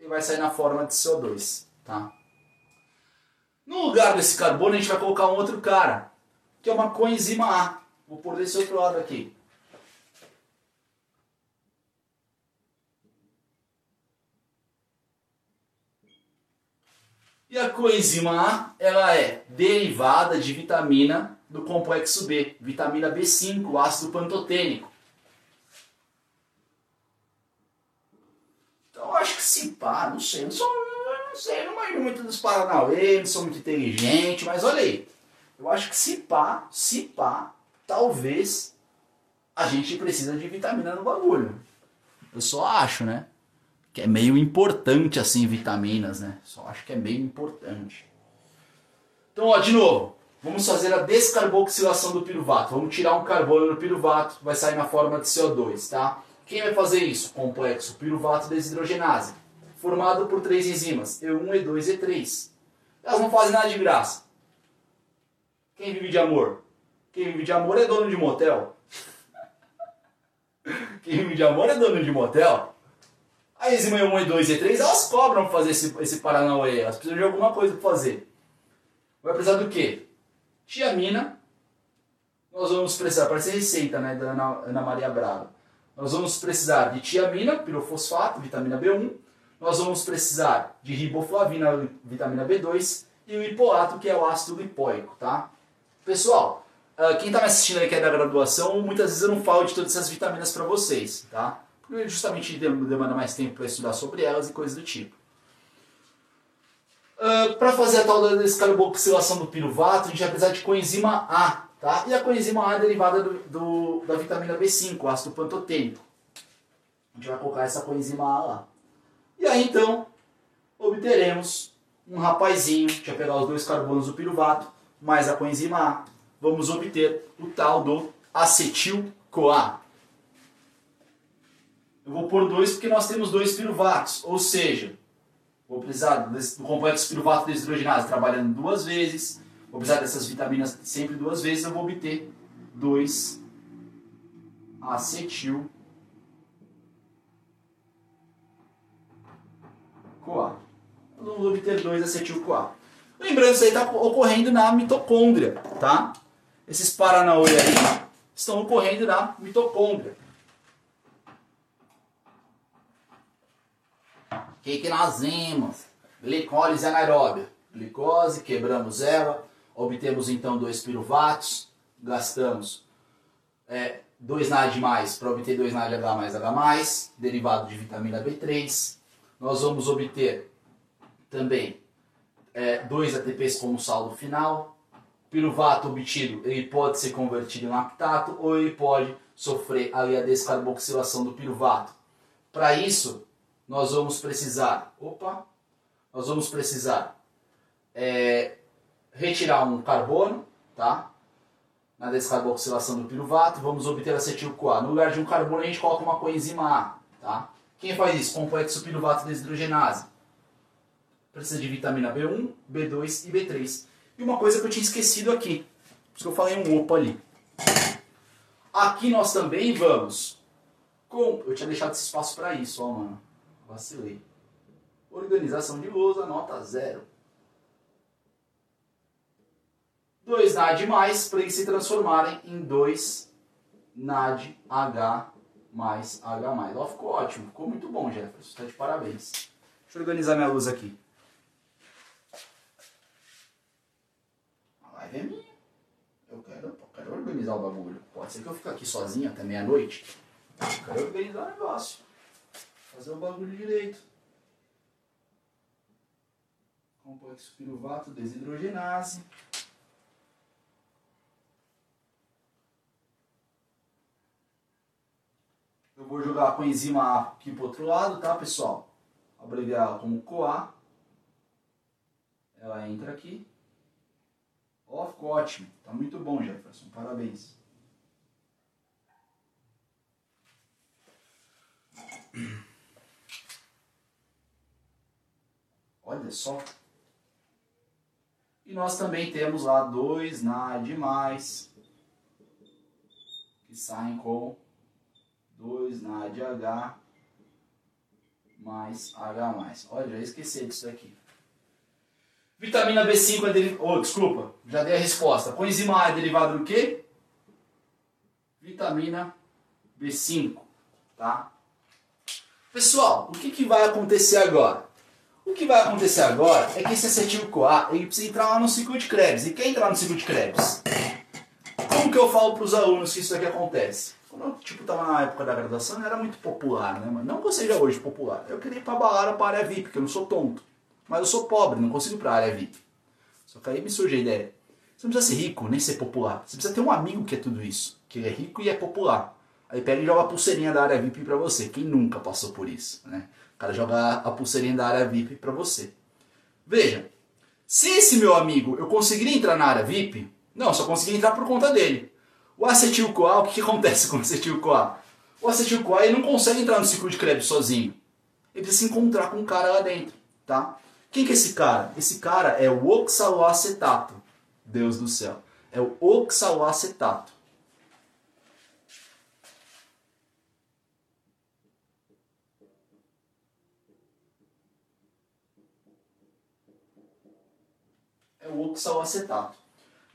E vai sair na forma de CO2, tá? No lugar desse carbono a gente vai colocar um outro cara, que é uma coenzima A. Vou pôr desse outro lado aqui. E a coenzima A, ela é derivada de vitamina do complexo B, vitamina B5, ácido pantotênico. Acho que se pá, não sei. Não, sou, não sei, não manjo muito dos Paranauê, não sou muito inteligente, mas olha aí. Eu acho que se pá, se pá, talvez a gente precisa de vitamina no bagulho. Eu só acho, né? que é meio importante assim vitaminas, né? Só acho que é meio importante. Então, ó, de novo, vamos fazer a descarboxilação do piruvato. Vamos tirar um carbono do piruvato, vai sair na forma de CO2, tá? Quem vai fazer isso? Complexo piruvato desidrogenase, formado por três enzimas, E1, E2 e E3. Elas não fazem nada de graça. Quem vive de amor? Quem vive de amor é dono de motel. Quem vive de amor é dono de motel. A enzima E1, E2 e E3, elas cobram fazer esse, esse Paranauê. Elas precisam de alguma coisa para fazer. Vai precisar do quê? Tiamina. Nós vamos precisar, parece receita né, da Ana, Ana Maria Brava. Nós vamos precisar de tiamina, pirofosfato, vitamina B1. Nós vamos precisar de riboflavina, vitamina B2. E o hipoato, que é o ácido lipoico, tá? Pessoal, ah, quem está me assistindo aí que é da graduação, muitas vezes eu não falo de todas essas vitaminas para vocês, tá? Porque justamente demanda mais tempo para estudar sobre elas e coisas do tipo. Uh, ah, para fazer a tal da descarboxilação do piruvato, a gente vai precisar de coenzima A, tá? E a coenzima A é derivada do, do, da vitamina B5, o ácido pantotênico. A gente vai colocar essa coenzima A lá. E aí então, obteremos um rapazinho, a gente vai pegar os dois carbonos do piruvato, mais a coenzima A, vamos obter o tal do acetil-CoA. Eu vou pôr dois porque nós temos dois piruvatos, ou seja, Vou precisar do complexo piruvato desidrogenase trabalhando duas vezes. Precisar dessas vitaminas sempre duas vezes. Eu vou obter 2 acetil CoA. Eu vou obter 2 acetil CoA. Lembrando, isso aí está ocorrendo na mitocôndria, tá? Esses paranauê aí estão ocorrendo na mitocôndria. que, que nós vimos? Glicólise anaeróbia. Glicose, quebramos ela, obtemos então dois piruvatos, gastamos é, 2 NAD para obter 2 NAD H mais H mais, derivado de vitamina B3. Nós vamos obter também é, dois ATPs como saldo final. Piruvato obtido ele pode ser convertido em lactato ou ele pode sofrer ali a descarboxilação do piruvato. Para isso, nós vamos precisar, opa, nós vamos precisar é, retirar um carbono, tá? Na descarboxilação do piruvato, vamos obter acetil-CoA. No lugar de um carbono, a gente coloca uma coenzima A, tá? Quem faz isso? Complexo piruvato desidrogenase. Precisa de vitamina B1, B2 e B3. E uma coisa que eu tinha esquecido aqui, por isso que eu falei um opa ali. Aqui nós também vamos com... Eu tinha deixado esse espaço para isso, ó, mano. Vacilei. Organização de lousa, nota zero. 2 NAD para eles se transformarem em 2 NAD H mais H. Ó, ficou ótimo, ficou muito bom, Jefferson. Está de parabéns. Deixa eu organizar minha luz aqui. A live é minha. Eu quero, eu quero organizar o bagulho. Pode ser que eu fique aqui sozinho até meia-noite. Eu quero organizar o negócio. Fazer o bagulho direito. Complexo piruvato desidrogenase. Eu vou jogar a coenzima A aqui pro outro lado, tá, pessoal? Abreviar ela como CoA. Ela entra aqui. Ó, ficou ótimo. Tá muito bom, Jefferson. Parabéns. Olha só. E nós também temos lá dois NAD mais que saem com 2 NADH mais H mais. Olha, já esqueci disso daqui. Vitamina B5 é derivada. Oh, desculpa, já dei a resposta. Coenzima A é derivado do quê? Vitamina B5, tá? Pessoal, o que, que vai acontecer agora? O que vai acontecer agora é que esse acetil-CoA ele precisa entrar lá no ciclo de Krebs. E quer entrar no ciclo de Krebs? Que eu falo para os alunos que isso daqui acontece? Quando eu tipo, estava na época da graduação, era muito popular, né, mano? Não que eu seja hoje popular. Eu queria ir para balada para a área VIP, porque eu não sou tonto. Mas eu sou pobre, não consigo ir para área VIP. Só que aí me surge a ideia. Você não precisa ser rico, nem ser popular. Você precisa ter um amigo que é tudo isso. Que é rico e é popular. Aí pega e joga a pulseirinha da área VIP para você. Quem nunca passou por isso, né? O cara joga a pulseirinha da área VIP para você. Veja, se esse meu amigo eu conseguiria entrar na área VIP, não, só consegui entrar por conta dele. O acetil-CoA, o que, que acontece com o acetil-CoA? O acetil-CoA não consegue entrar no ciclo de crédito sozinho. Ele precisa se encontrar com um cara lá dentro, tá? Quem que é esse cara? Esse cara é o oxaloacetato. Deus do céu. É o oxaloacetato. É o oxaloacetato.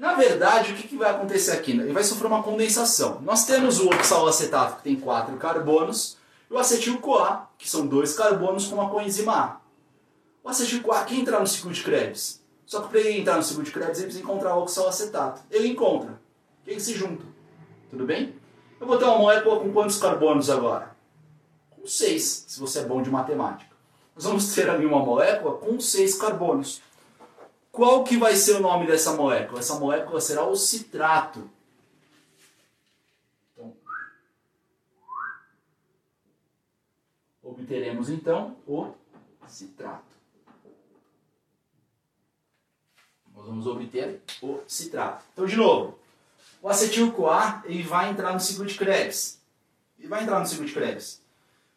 Na verdade, o que, que vai acontecer aqui? Ele vai sofrer uma condensação. Nós temos o oxaloacetato, que tem quatro carbonos, e o acetil-CoA, que são dois carbonos com uma coenzima A. O acetil-CoA quer entrar no ciclo de Krebs. Só que para ele entrar no ciclo de Krebs, ele precisa encontrar o oxaloacetato. Ele encontra. Quem se junta? Tudo bem? Eu vou ter uma molécula com quantos carbonos agora? Com seis, se você é bom de matemática. Nós vamos ter ali uma molécula com seis carbonos. Qual que vai ser o nome dessa molécula? Essa molécula será o citrato. Então, obteremos então o citrato. Nós vamos obter o citrato. Então, de novo, o acetil-CoA ele vai entrar no ciclo de Krebs. Ele vai entrar no ciclo de Krebs.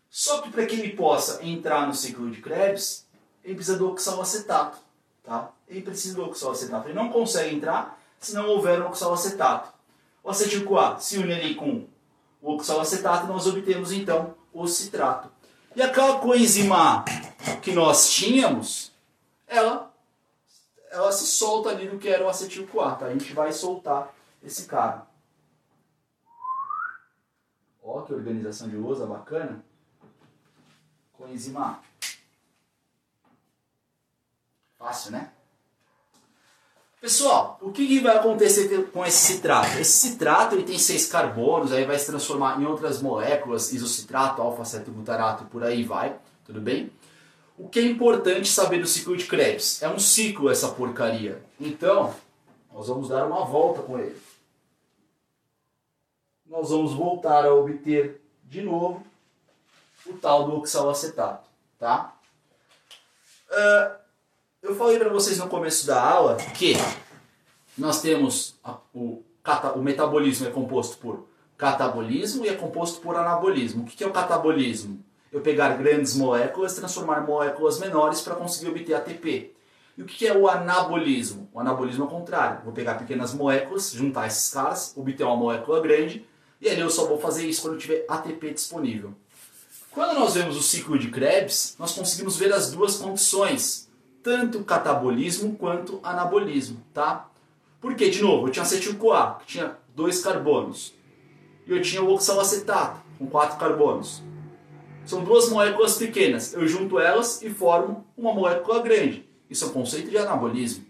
Só que para que ele possa entrar no ciclo de Krebs, ele precisa do oxaloacetato. Tá? Ele precisa do oxaloacetato. Ele não consegue entrar se não houver o oxaloacetato. O acetil-CoA se une ali com o oxaloacetato, nós obtemos então o citrato. E aquela coenzima que nós tínhamos, ela, ela se solta ali do que era o acetil-CoA. Tá? A gente vai soltar esse cara. Ó, que organização de lousa bacana. Coenzima A. Fácil, né? Pessoal, o que, que, vai acontecer com esse citrato? Esse citrato ele tem seis carbonos, aí vai se transformar em outras moléculas, isocitrato, alfa-cetobutarato, por aí vai, tudo bem? O que é importante saber do ciclo de Krebs? É um ciclo essa porcaria. Então, nós vamos dar uma volta com ele. Nós vamos voltar a obter de novo o tal do oxaloacetato, tá? Uh, eu falei para vocês no começo da aula que nós temos a, o, o metabolismo é composto por catabolismo e é composto por anabolismo. O que é o catabolismo? Eu pegar grandes moléculas transformar moléculas menores para conseguir obter ATP. E o que é o anabolismo? O anabolismo é o contrário. Vou pegar pequenas moléculas, juntar esses caras, obter uma molécula grande, e ali eu só vou fazer isso quando tiver ATP disponível. Quando nós vemos o ciclo de Krebs, nós conseguimos ver as duas condições tanto catabolismo quanto anabolismo, tá? Porque, de novo, eu tinha acetil-CoA, que tinha dois carbonos, e eu tinha o oxalacetato, com quatro carbonos. São duas moléculas pequenas, eu junto elas e formo uma molécula grande. Isso é um conceito de anabolismo.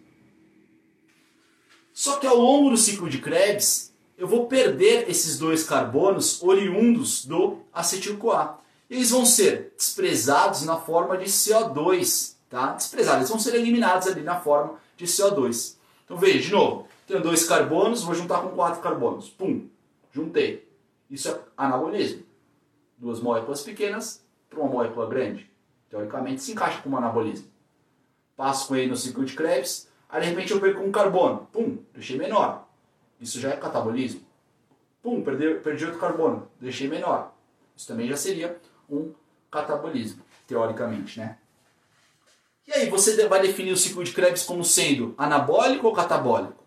Só que ao longo do ciclo de Krebs, eu vou perder esses dois carbonos oriundos do acetil-CoA. Eles vão ser desprezados na forma de CO2, tá? desprezados, eles vão ser eliminados ali na forma de CO2. Então veja, de novo, tenho dois carbonos, vou juntar com quatro carbonos. Pum, juntei. Isso é anabolismo. Duas moléculas pequenas para uma molécula grande. Teoricamente se encaixa como anabolismo. Passo com ele no ciclo de Krebs, aí de repente eu perco um carbono. Pum, deixei menor. Isso já é catabolismo. Pum, perdi, perdi outro carbono, deixei menor. Isso também já seria um catabolismo, teoricamente, né? E aí, você vai definir o ciclo de Krebs como sendo anabólico ou catabólico?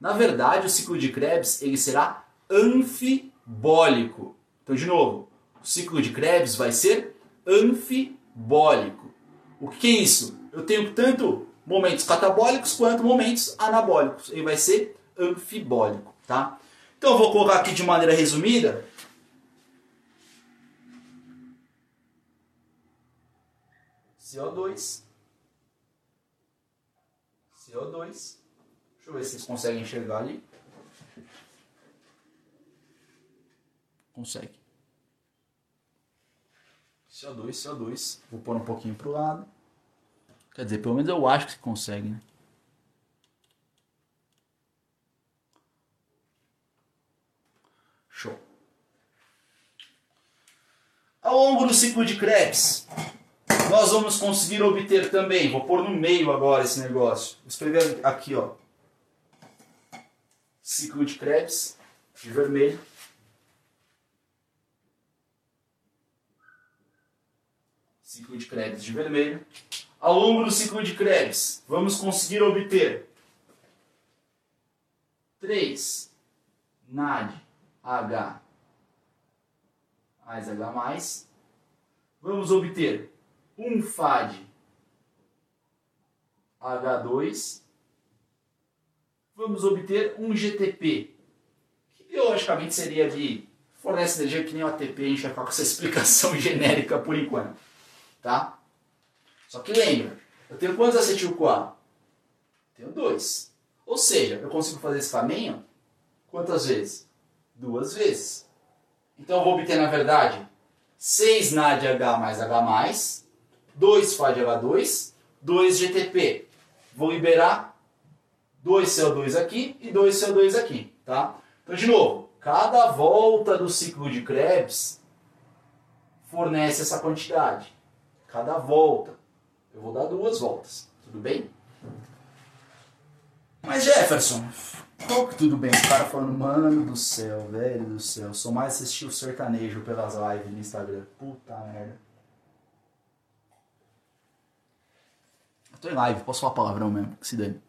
Na verdade, o ciclo de Krebs ele será anfibólico. Então, de novo, o ciclo de Krebs vai ser anfibólico. O que é isso? Eu tenho tanto momentos catabólicos quanto momentos anabólicos. Ele vai ser anfibólico, tá? Então, eu vou colocar aqui de maneira resumida CO2 CO2. Deixa eu ver se vocês conseguem enxergar ali. Consegue. CO2, CO2. Vou pôr um pouquinho pro lado. Quer dizer, pelo menos eu acho que consegue, né? Show. Ao longo do ciclo de Krebs, nós vamos conseguir obter também, vou pôr no meio agora esse negócio, vou escrever aqui, ó, ciclo de Krebs, de vermelho, ciclo de Krebs de vermelho. Ao longo do ciclo de Krebs, vamos conseguir obter 3 NAD H mais H. Vamos obter um FAD H2. Vamos obter um GTP, que biologicamente seria de fornece energia que nem o ATP, a gente vai ficar com essa explicação genérica por enquanto. Tá? Só que lembra, eu tenho quantos acetil-CoA? Tenho dois. Ou seja, eu consigo fazer esse caminho quantas vezes? Duas vezes. Então eu vou obter, na verdade, 6 NADH mais H+, 2 FADH2, 2 GTP. Vou liberar 2 CO2 aqui e 2 CO2 aqui. Tá? Então, de novo, cada volta do ciclo de Krebs fornece essa quantidade. Cada volta. Eu vou dar duas voltas. Tudo bem? Mas Jefferson, qual que tudo bem? O cara falando, mano do céu, velho do céu, sou mais assistir o sertanejo pelas lives no Instagram. Puta merda. Tô em live, posso falar palavrão mesmo, que se dane.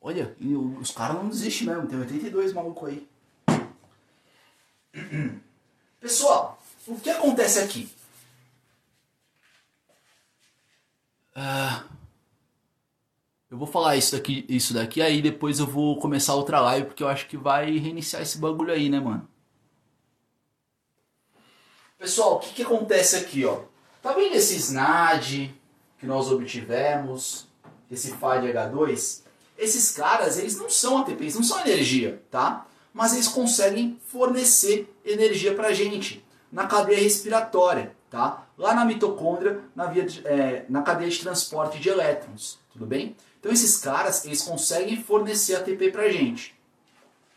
Olha, os caras não desistem mesmo, tem 82 maluco aí. Pessoal, o que acontece aqui? Ah, eu vou falar isso daqui, isso daqui, aí depois eu vou começar outra live, porque eu acho que vai reiniciar esse bagulho aí, né, mano? Pessoal, o que, que acontece aqui, ó? Tá vendo esse SNAD que nós obtivemos, esse FAD-H2? Esses caras, eles não são ATPs, não são energia, tá? Mas eles conseguem fornecer energia pra gente na cadeia respiratória tá? lá na mitocôndria, na, via de, é, na cadeia de transporte de elétrons, tudo bem? Então esses caras, eles conseguem fornecer ATP pra gente.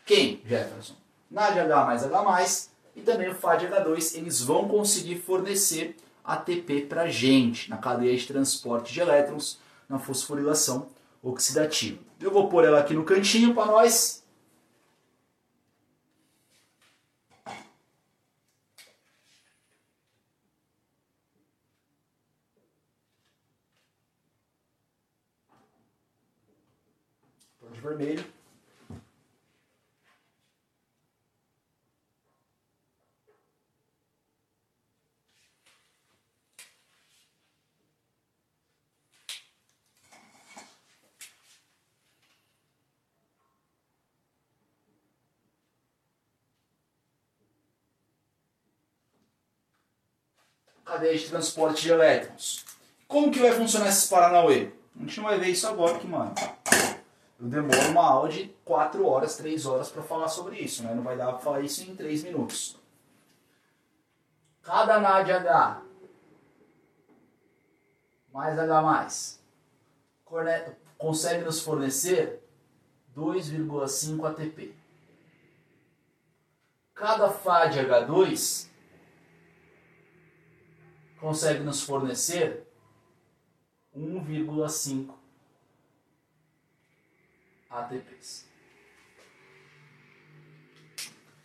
Quem, Jefferson? NADH mais H+, e também o FADH2, eles vão conseguir fornecer ATP pra gente, na cadeia de transporte de elétrons, na fosforilação oxidativa. Eu vou pôr ela aqui no cantinho para nós de vermelho. Cadeia de transporte de elétrons. Como que vai funcionar esses Paranauê? A gente não vai ver isso agora aqui, mano eu demoro uma aula de 4 horas, 3 horas para falar sobre isso, né? Não vai dar para falar isso em 3 minutos. Cada NADH mais H+, consegue nos fornecer 2,5 ATP. Cada FADH2 consegue nos fornecer 1,5 ATPs.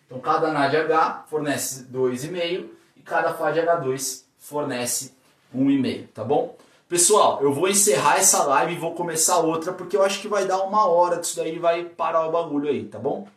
Então cada NADH fornece 2,5 e cada FADH2 fornece 1,5, tá bom? Pessoal, eu vou encerrar essa live e vou começar outra porque eu acho que vai dar uma hora disso daí vai parar o bagulho aí, tá bom?